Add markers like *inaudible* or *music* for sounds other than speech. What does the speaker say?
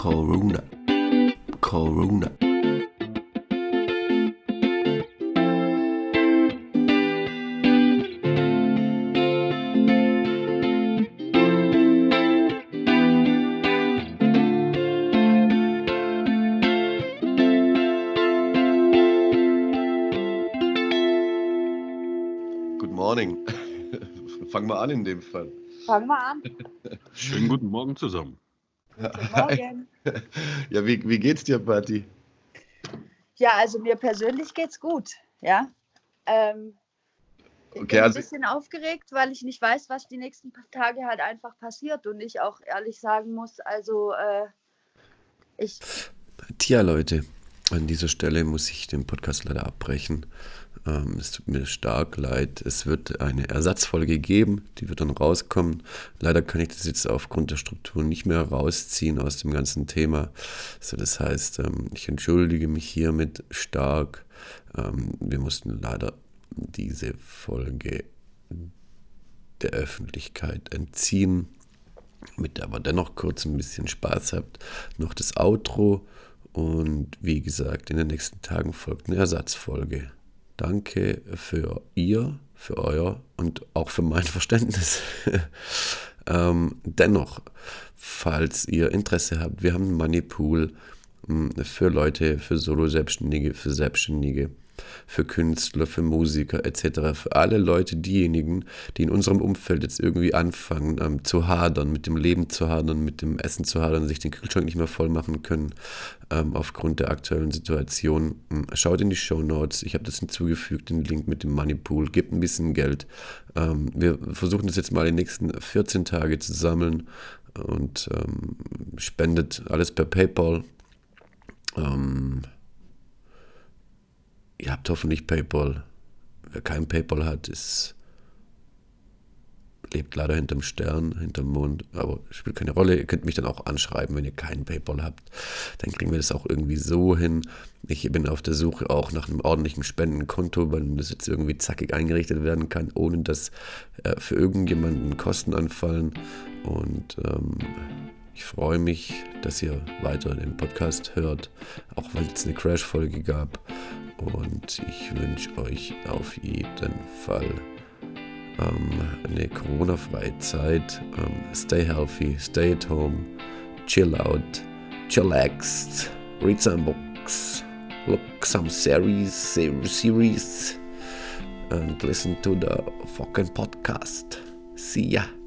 Corona. Corona. Good morning. *laughs* Fangen wir an in dem Fall. Fangen wir an. Schönen guten Morgen zusammen. Guten Morgen. *laughs* Ja, wie, wie geht's dir, Patti? Ja, also mir persönlich geht's gut. Ja. Ähm, ich Okay, bin ein also- bisschen aufgeregt, weil ich nicht weiß, was die nächsten paar Tage halt einfach passiert und ich auch ehrlich sagen muss, also äh, ich Tja, Leute, an dieser Stelle muss ich den Podcast leider abbrechen. Ähm, es tut mir stark leid. Es wird eine Ersatzfolge geben, die wird dann rauskommen. Leider kann ich das jetzt aufgrund der Struktur nicht mehr rausziehen aus dem ganzen Thema. Also das heißt, ähm, ich entschuldige mich hiermit stark. Ähm, wir mussten leider diese Folge der Öffentlichkeit entziehen mit der aber dennoch kurz ein bisschen Spaß habt, noch das Outro und wie gesagt, in den nächsten Tagen folgt eine Ersatzfolge. Danke für ihr, für euer und auch für mein *laughs* Verständnis. *laughs* ähm, dennoch, falls ihr Interesse habt, wir haben einen Moneypool mh, für Leute, für Solo-Selbstständige, für Selbstständige, für Künstler, für Musiker etc., für alle Leute, diejenigen, die in unserem Umfeld jetzt irgendwie anfangen ähm, zu hadern, mit dem Leben zu hadern, mit dem Essen zu hadern, sich den Kühlschrank nicht mehr voll machen können ähm, aufgrund der aktuellen Situation. Ähm, Schaut in die Show Notes, ich habe das hinzugefügt, den Link mit dem Moneypool, gebt ein bisschen Geld. Ähm, wir versuchen das jetzt mal die nächsten 14 Tage zu sammeln und ähm, spendet alles per PayPal. Ähm, hoffentlich PayPal. Wer kein PayPal hat, ist lebt leider hinterm Stern, hinterm Mond, aber spielt keine Rolle. Ihr könnt mich dann auch anschreiben, wenn ihr keinen PayPal habt. Dann kriegen wir das auch irgendwie so hin. Ich bin auf der Suche auch nach einem ordentlichen Spendenkonto, weil das jetzt irgendwie zackig eingerichtet werden kann, ohne dass äh, für irgendjemanden Kosten anfallen. Und ähm, ich freue mich, dass ihr weiter den Podcast hört, auch wenn es eine Crash-Folge gab. Und ich wünsche euch auf jeden Fall ähm, eine Corona-freie Zeit. Ähm, stay healthy, stay at home, chill out, chillaxed, read some books, look some series, series, and listen to the fucking podcast. See ya.